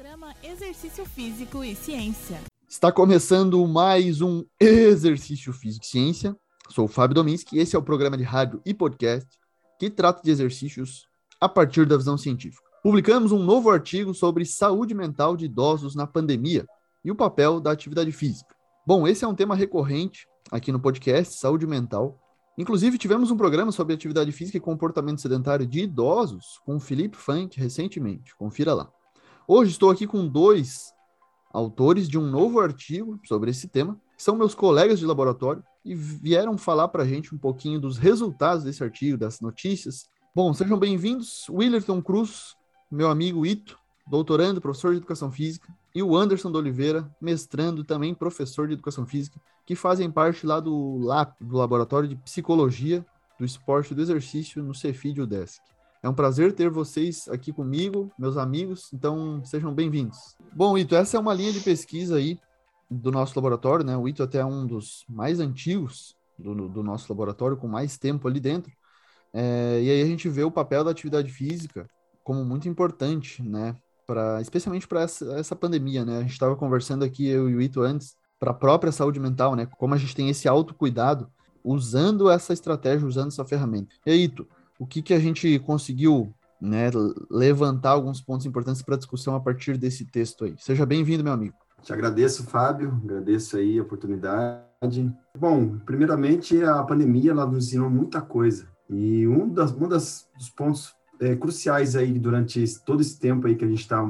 Programa Exercício Físico e Ciência. Está começando mais um Exercício Físico e Ciência. Sou o Fábio Dominski e esse é o programa de rádio e podcast que trata de exercícios a partir da visão científica. Publicamos um novo artigo sobre saúde mental de idosos na pandemia e o papel da atividade física. Bom, esse é um tema recorrente aqui no podcast Saúde Mental. Inclusive, tivemos um programa sobre atividade física e comportamento sedentário de idosos com o Felipe Funk recentemente. Confira lá. Hoje estou aqui com dois autores de um novo artigo sobre esse tema, que são meus colegas de laboratório e vieram falar para a gente um pouquinho dos resultados desse artigo, das notícias. Bom, sejam bem-vindos, Willerton Cruz, meu amigo Ito, doutorando, professor de educação física, e o Anderson de Oliveira, mestrando, também professor de educação física, que fazem parte lá do LAP, do Laboratório de Psicologia do Esporte e do Exercício no Cefid UDESC. É um prazer ter vocês aqui comigo, meus amigos, então sejam bem-vindos. Bom, Ito, essa é uma linha de pesquisa aí do nosso laboratório, né? O Ito até é um dos mais antigos do, do nosso laboratório, com mais tempo ali dentro. É, e aí a gente vê o papel da atividade física como muito importante, né? Pra, especialmente para essa, essa pandemia, né? A gente estava conversando aqui, eu e o Ito, antes, para a própria saúde mental, né? Como a gente tem esse autocuidado usando essa estratégia, usando essa ferramenta. E aí, Ito, o que, que a gente conseguiu né, levantar alguns pontos importantes para discussão a partir desse texto aí. Seja bem-vindo, meu amigo. Te agradeço, Fábio, agradeço aí a oportunidade. Bom, primeiramente, a pandemia ela nos ensinou muita coisa. E um, das, um das, dos pontos é, cruciais aí durante esse, todo esse tempo aí que a gente está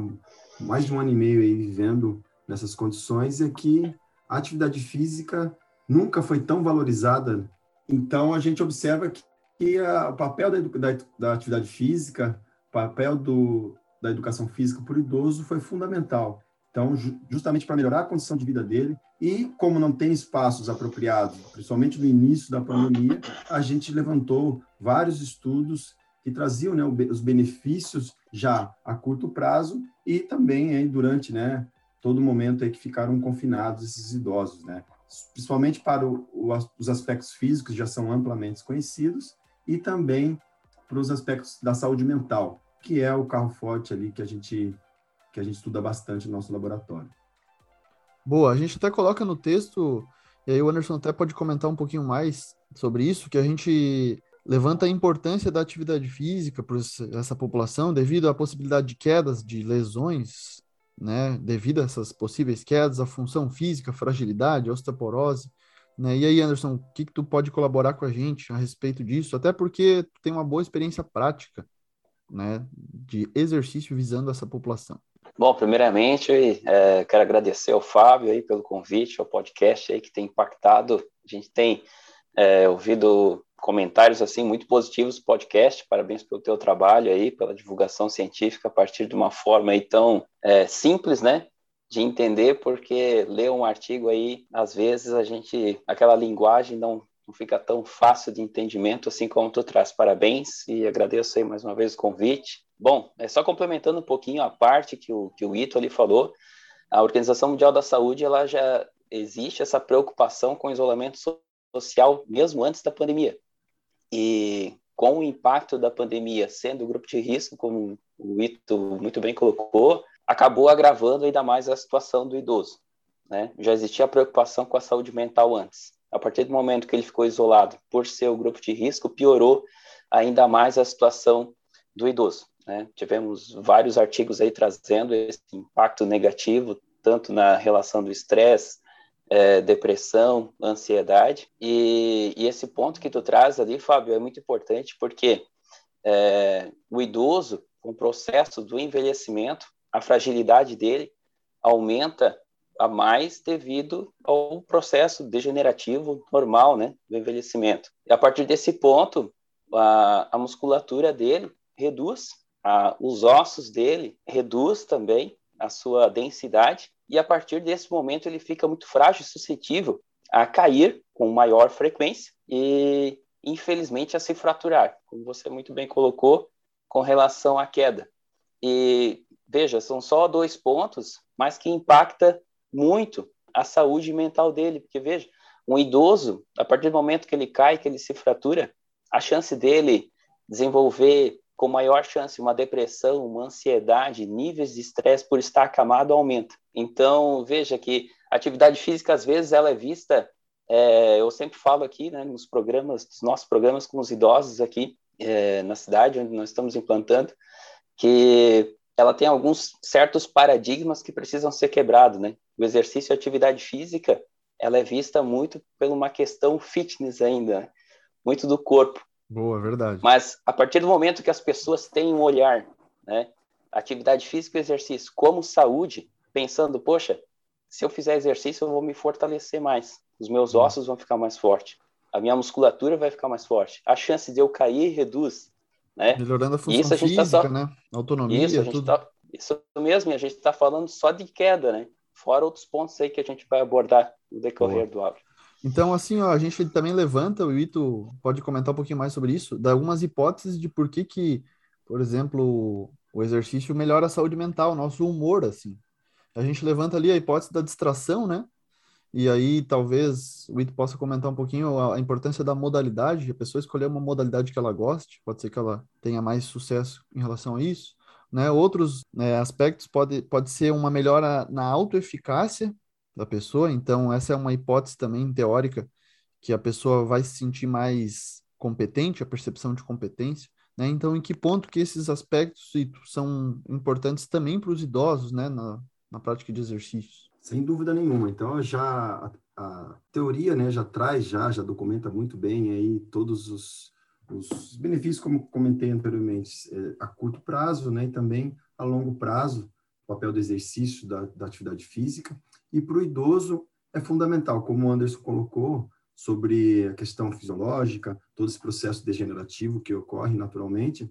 mais de um ano e meio aí vivendo nessas condições é que a atividade física nunca foi tão valorizada. Então, a gente observa que que a, o papel da, da, da, atividade física, papel do, da educação física para o idoso foi fundamental. Então, ju, justamente para melhorar a condição de vida dele, e como não tem espaços apropriados, principalmente no início da pandemia, a gente levantou vários estudos que traziam né, os benefícios já a curto prazo e também durante né, todo o momento aí que ficaram confinados esses idosos, né? principalmente para o, o, os aspectos físicos já são amplamente conhecidos e também para os aspectos da saúde mental, que é o carro forte ali que a gente que a gente estuda bastante no nosso laboratório. Boa, a gente até coloca no texto, e aí o Anderson até pode comentar um pouquinho mais sobre isso, que a gente levanta a importância da atividade física para essa população devido à possibilidade de quedas, de lesões, né, devido a essas possíveis quedas, a função física, fragilidade, osteoporose, né? E aí, Anderson, o que, que tu pode colaborar com a gente a respeito disso? Até porque tu tem uma boa experiência prática né, de exercício visando essa população. Bom, primeiramente, é, quero agradecer ao Fábio aí pelo convite ao podcast aí que tem impactado. A gente tem é, ouvido comentários assim muito positivos do podcast. Parabéns pelo teu trabalho aí, pela divulgação científica a partir de uma forma aí tão é, simples, né? De entender, porque ler um artigo aí, às vezes a gente, aquela linguagem não, não fica tão fácil de entendimento assim como tu traz. Parabéns e agradeço aí mais uma vez o convite. Bom, é só complementando um pouquinho a parte que o, que o Ito ali falou, a Organização Mundial da Saúde, ela já existe essa preocupação com o isolamento social mesmo antes da pandemia. E com o impacto da pandemia sendo o grupo de risco, como o Ito muito bem colocou, acabou agravando ainda mais a situação do idoso. Né? Já existia preocupação com a saúde mental antes. A partir do momento que ele ficou isolado por ser o grupo de risco, piorou ainda mais a situação do idoso. Né? Tivemos vários artigos aí trazendo esse impacto negativo, tanto na relação do estresse, é, depressão, ansiedade. E, e, esse ponto que tu traz ali, Fábio, é muito importante porque é, o idoso, com o processo do envelhecimento, a fragilidade dele aumenta a mais devido ao processo degenerativo normal, né, do envelhecimento. E a partir desse ponto, a, a musculatura dele reduz, a, os ossos dele reduz também a sua densidade e a partir desse momento ele fica muito frágil e suscetível a cair com maior frequência e infelizmente a se fraturar, como você muito bem colocou com relação à queda. E veja, são só dois pontos, mas que impacta muito a saúde mental dele, porque veja, um idoso, a partir do momento que ele cai, que ele se fratura, a chance dele desenvolver com maior chance uma depressão, uma ansiedade, níveis de estresse por estar acamado aumenta. Então, veja que atividade física, às vezes, ela é vista, é, eu sempre falo aqui, né, nos programas, nos nossos programas com os idosos aqui é, na cidade onde nós estamos implantando, que ela tem alguns certos paradigmas que precisam ser quebrados, né? O exercício e a atividade física, ela é vista muito por uma questão fitness ainda, né? muito do corpo. Boa, verdade. Mas a partir do momento que as pessoas têm um olhar, né, atividade física e exercício como saúde, pensando, poxa, se eu fizer exercício eu vou me fortalecer mais, os meus ossos vão ficar mais fortes, a minha musculatura vai ficar mais forte, a chance de eu cair reduz, né? Melhorando a função isso a gente física, tá só... né? Autonomia, isso, a gente tudo. Tá... Isso mesmo, e a gente está falando só de queda, né? Fora outros pontos aí que a gente vai abordar no decorrer Boa. do áudio. Então, assim, ó, a gente também levanta, o Ito pode comentar um pouquinho mais sobre isso, dá algumas hipóteses de por que que, por exemplo, o exercício melhora a saúde mental, nosso humor, assim. A gente levanta ali a hipótese da distração, né? E aí, talvez o Ito possa comentar um pouquinho a, importância da modalidade, a pessoa escolher uma modalidade que ela goste, pode ser que ela tenha mais sucesso em relação a isso. Né? Outros né, aspectos pode, pode ser uma melhora na autoeficácia, da pessoa. Então, essa é uma hipótese também teórica que a pessoa vai se sentir mais competente, a percepção de competência. Né? Então, em que ponto que esses aspectos são importantes também para os idosos, né, na, na prática de exercícios? Sem dúvida nenhuma. Então, já a, a teoria, né, já traz, já, já documenta muito bem aí todos os, os benefícios, como comentei anteriormente, é, a curto prazo, né, e também a longo prazo, o papel do exercício, da, da atividade física. E para o idoso é fundamental, como o Anderson colocou, sobre a questão fisiológica, todo esse processo degenerativo que ocorre naturalmente.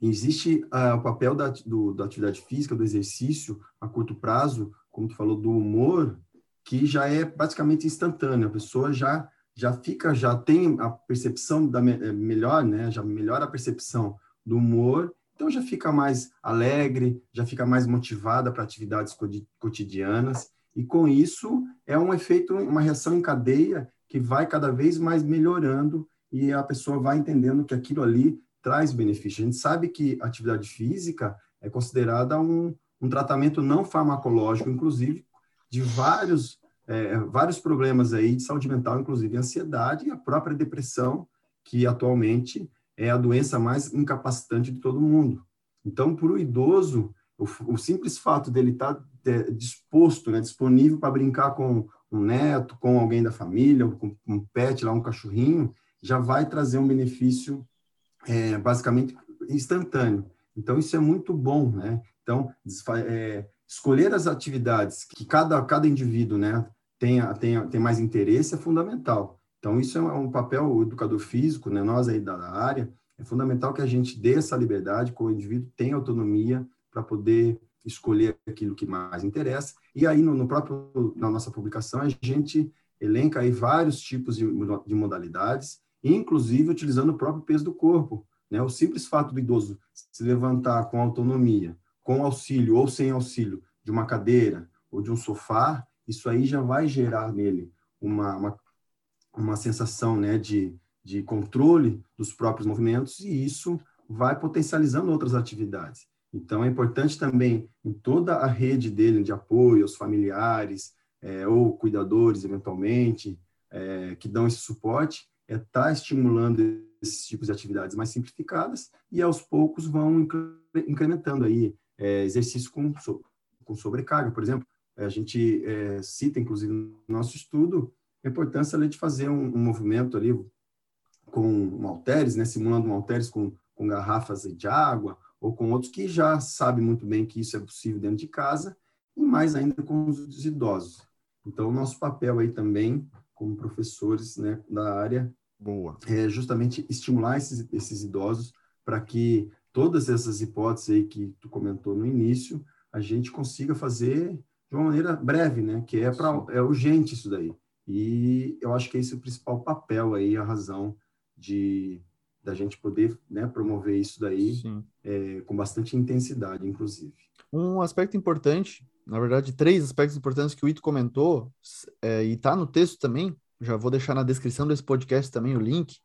Existe uh, o papel da, do, da atividade física, do exercício a curto prazo, como tu falou, do humor, que já é praticamente instantâneo. A pessoa já já fica, já tem a percepção da eh, melhor, né? Já melhora a percepção do humor então já fica mais alegre, já fica mais motivada para atividades cotidianas e com isso é um efeito, uma reação em cadeia que vai cada vez mais melhorando e a pessoa vai entendendo que aquilo ali traz benefício. A gente sabe que atividade física é considerada um, um tratamento não farmacológico, inclusive de vários é, vários problemas aí de saúde mental, inclusive ansiedade e a própria depressão, que atualmente é a doença mais incapacitante de todo mundo. Então, para o idoso, o, simples fato dele estar tá, é, disposto, né, disponível para brincar com um neto, com alguém da família, com um pet lá, um cachorrinho, já vai trazer um benefício é, basicamente instantâneo. Então, isso é muito bom, né? Então, é, escolher as atividades que cada, cada indivíduo né, tenha, tenha, tem mais interesse é fundamental. Então, isso é um papel, o educador físico, né, nós aí da área, é fundamental que a gente dê essa liberdade, que o indivíduo tenha autonomia para poder escolher aquilo que mais interessa. E aí, no, no, próprio, na nossa publicação, a gente elenca aí vários tipos de, de modalidades, inclusive utilizando o próprio peso do corpo. Né? O simples fato do idoso se levantar com autonomia, com auxílio ou sem auxílio de uma cadeira ou de um sofá, isso aí já vai gerar nele uma, uma uma sensação né, de, de controle dos próprios movimentos e isso vai potencializando outras atividades. Então, é importante também, em toda a rede dele de apoio aos familiares é, ou cuidadores, eventualmente, é, que dão esse suporte, é estar tá estimulando esses tipos de atividades mais simplificadas e, aos poucos, vão incrementando aí é, exercício com, com sobrecarga. Por exemplo, a gente é, cita, inclusive, no nosso estudo, a importância ali, de fazer um, um, movimento ali com um halteres, né, simulando um halteres com, com garrafas de água, ou com outros que já sabem muito bem que isso é possível dentro de casa, e mais ainda com os idosos. Então, o nosso papel aí também, como professores né, da área, Boa. é justamente estimular esses, esses idosos para que todas essas hipóteses aí que tu comentou no início, a gente consiga fazer de uma maneira breve, né? Que é para é urgente isso daí. E eu acho que esse é o principal papel aí, a razão de da gente poder né, promover isso daí é, com bastante intensidade, inclusive. Um aspecto importante, na verdade, três aspectos importantes que o Ito comentou, é, e está no texto também, já vou deixar na descrição desse podcast também o link,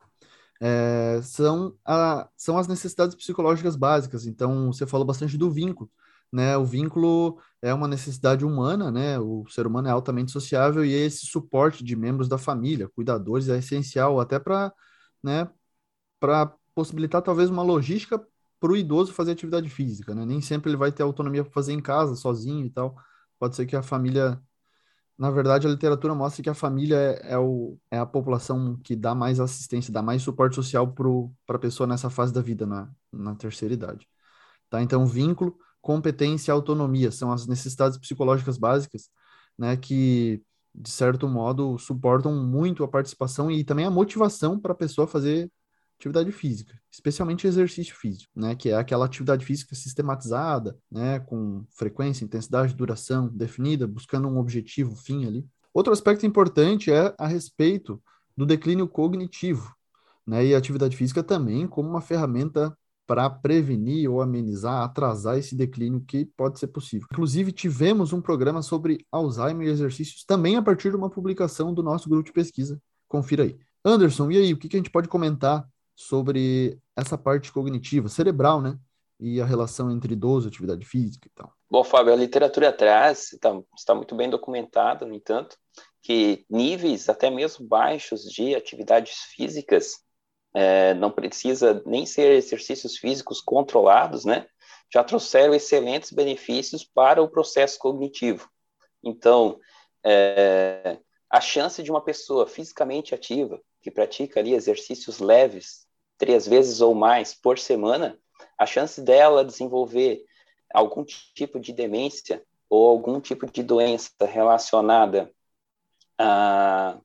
é, são, a, são as necessidades psicológicas básicas. Então, você falou bastante do vínculo, né? O vínculo é uma necessidade humana, né? O ser humano é altamente sociável e esse suporte de membros da família, cuidadores, é essencial até para, né, possibilitar talvez uma logística para o idoso fazer atividade física, né? Nem sempre ele vai ter autonomia para fazer em casa, sozinho e tal. Pode ser que a família na verdade, a literatura mostra que a família é, é, o, é a população que dá mais assistência, dá mais suporte social para a pessoa nessa fase da vida, na, na terceira idade. Tá? Então, vínculo, competência e autonomia são as necessidades psicológicas básicas, né, que, de certo modo, suportam muito a participação e também a motivação para a pessoa fazer atividade física, especialmente exercício físico, né, que é aquela atividade física sistematizada, né, com frequência, intensidade, duração definida, buscando um objetivo, fim ali. Outro aspecto importante é a respeito do declínio cognitivo, né, e a atividade física também como uma ferramenta para prevenir ou amenizar, atrasar esse declínio que pode ser possível. Inclusive, tivemos um programa sobre Alzheimer e exercícios também a partir de uma publicação do nosso grupo de pesquisa. Confira aí. Anderson, e aí, o que, que a gente pode comentar sobre essa parte cognitiva, cerebral, né? E a relação entre idoso e atividade física e tal. Bom, Fábio, a literatura traz, está, está muito bem documentada, no entanto, que níveis até mesmo baixos de atividades físicas é, não precisa nem ser exercícios físicos controlados, né? Já trouxeram excelentes benefícios para o processo cognitivo. Então, é, a chance de uma pessoa fisicamente ativa, que pratica ali exercícios leves, três vezes ou mais por semana, a chance dela desenvolver algum tipo de demência ou algum tipo de doença relacionada a,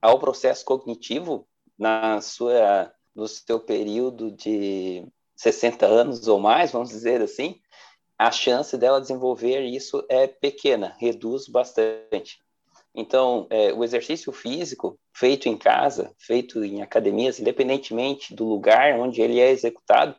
ao processo cognitivo na sua no seu período de 60 anos ou mais, vamos dizer assim, a chance dela desenvolver isso é pequena, reduz bastante. Então, é, o exercício físico feito em casa, feito em academias, independentemente do lugar onde ele é executado,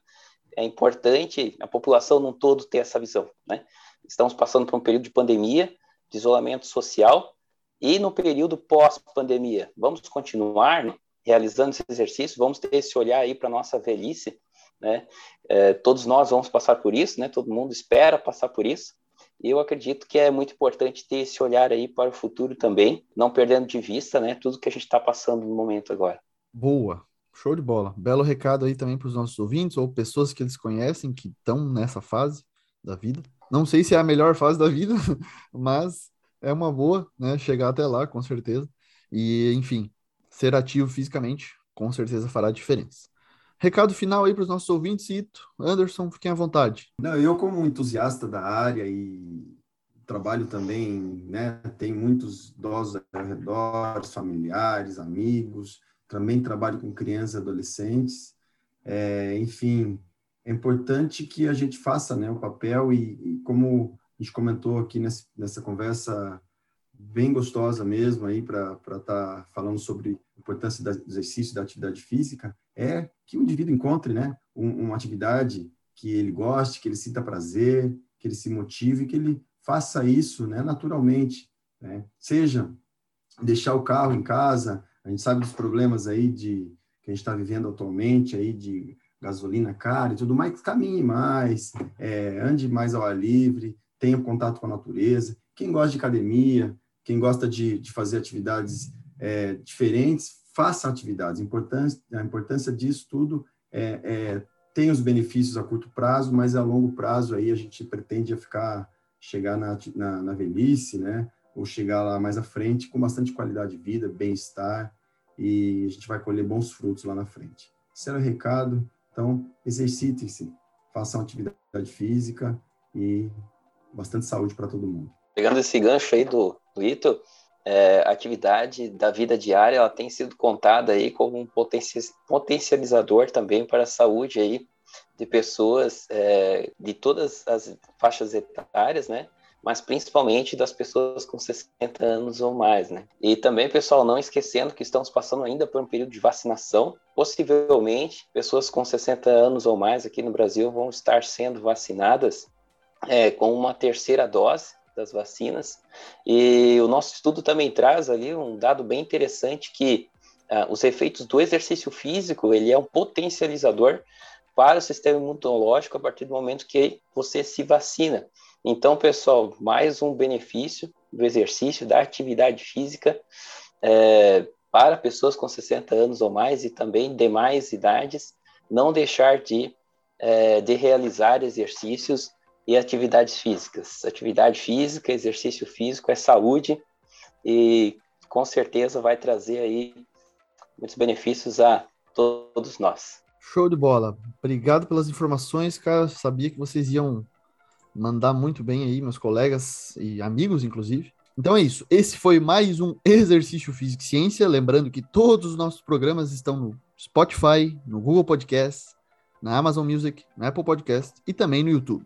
é importante a população no todo ter essa visão. Né? Estamos passando por um período de pandemia, de isolamento social, e no período pós-pandemia, vamos continuar né, realizando esse exercício, vamos ter esse olhar aí para a nossa velhice, né? É, todos nós vamos passar por isso, né? Todo mundo espera passar por isso. Eu acredito que é muito importante ter esse olhar aí para o futuro também, não perdendo de vista, né, tudo que a gente está passando no momento agora. Boa, show de bola. Belo recado aí também para os nossos ouvintes ou pessoas que eles conhecem que estão nessa fase da vida. Não sei se é a melhor fase da vida, mas é uma boa, né, chegar até lá, com certeza. E, enfim, ser ativo fisicamente com certeza fará diferença. Recado final aí para os nossos ouvintes, Ito. Anderson, fiquem à vontade. Não, eu, como entusiasta da área e trabalho também, né, tem muitos idosos ao redor, familiares, amigos, também trabalho com crianças e adolescentes. É, enfim, é importante que a gente faça né, o papel e, e como a gente comentou aqui nessa, nessa conversa bem gostosa mesmo aí para estar tá falando sobre a importância do exercício da atividade física, é que o indivíduo encontre né, um, uma atividade que ele goste, que ele sinta prazer, que ele se motive, que ele faça isso né, naturalmente. Né? Seja deixar o carro em casa, a gente sabe dos problemas aí de que a gente está vivendo atualmente aí de gasolina cara e tudo mais, caminhe mais, é, ande mais ao ar livre, tenha contato com a natureza. Quem gosta de academia, quem gosta de, de fazer atividades é, diferentes, faça atividades. Importância, a importância disso tudo é, é, tem os benefícios a curto prazo, mas a longo prazo aí a gente pretende ficar, chegar na, na, na velhice, né? Ou chegar lá mais à frente com bastante qualidade de vida, bem-estar, e a gente vai colher bons frutos lá na frente. Esse era o recado. Então, exercitem-se, façam atividade física e bastante saúde para todo mundo. Pegando esse gancho aí do Ito, é, atividade da vida diária ela tem sido contada aí como um potencializador também para a saúde aí de pessoas é, de todas as faixas etárias, né? Mas principalmente das pessoas com 60 anos ou mais, né? E também, pessoal, não esquecendo que estamos passando ainda por um período de vacinação. Possivelmente, pessoas com 60 anos ou mais aqui no Brasil vão estar sendo vacinadas é, com uma terceira dose das vacinas. E o nosso estudo também traz ali um dado bem interessante que uh, os efeitos do exercício físico, ele é um potencializador para o sistema imunológico a partir do momento que você se vacina. Então, pessoal, mais um benefício do exercício, da atividade física é, para pessoas com 60 anos ou mais e também demais idades, não deixar de, é, de realizar exercícios e atividades físicas. Atividade física, exercício físico é saúde e com certeza vai trazer aí muitos benefícios a todos nós. Show de bola. Obrigado pelas informações, cara. Sabia que vocês iam mandar muito bem aí, meus colegas e amigos, inclusive. Então é isso. Esse foi mais um Exercício Físico e Ciência. Lembrando que todos os nossos programas estão no Spotify, no Google Podcast, na Amazon Music, na Apple Podcast e também no YouTube.